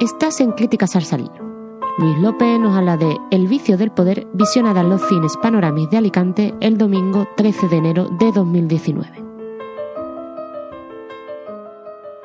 Estás en Críticas al Luis López nos habla de El vicio del poder, visionada en los cines Panoramis de Alicante el domingo 13 de enero de 2019.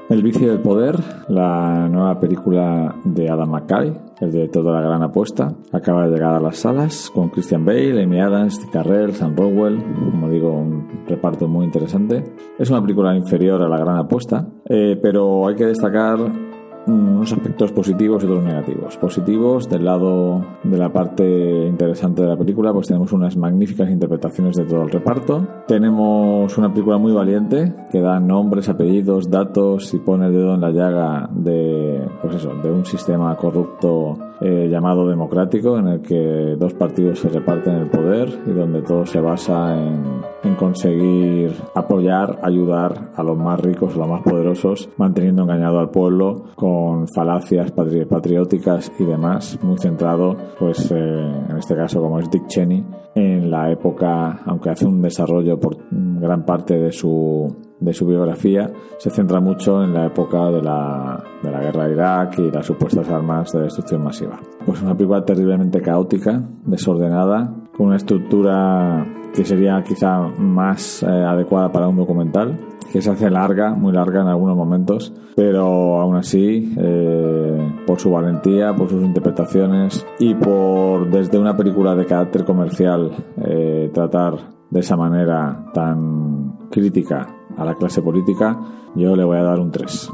El vicio del poder, la nueva película de Adam McKay, el director de La Gran Apuesta, acaba de llegar a las salas con Christian Bale, Amy Adams, Steve Carrell, Sam Rockwell, como digo, un reparto muy interesante. Es una película inferior a La Gran Apuesta, eh, pero hay que destacar unos aspectos positivos y otros negativos. Positivos, del lado de la parte interesante de la película, pues tenemos unas magníficas interpretaciones de todo el reparto. Tenemos una película muy valiente que da nombres, apellidos, datos y pone el dedo en la llaga de, pues eso, de un sistema corrupto eh, llamado democrático en el que dos partidos se reparten el poder y donde todo se basa en, en conseguir apoyar, ayudar a los más ricos, a los más poderosos, manteniendo engañado al pueblo con falacias patrióticas y demás, muy centrado, pues eh, en este caso como es Dick Cheney, en la época, aunque hace un desarrollo por gran parte de su de su biografía se centra mucho en la época de la, de la guerra de Irak y las supuestas armas de destrucción masiva. Pues una película terriblemente caótica, desordenada, con una estructura que sería quizá más eh, adecuada para un documental, que se hace larga, muy larga en algunos momentos, pero aún así, eh, por su valentía, por sus interpretaciones y por desde una película de carácter comercial eh, tratar de esa manera tan crítica a la clase política, yo le voy a dar un 3.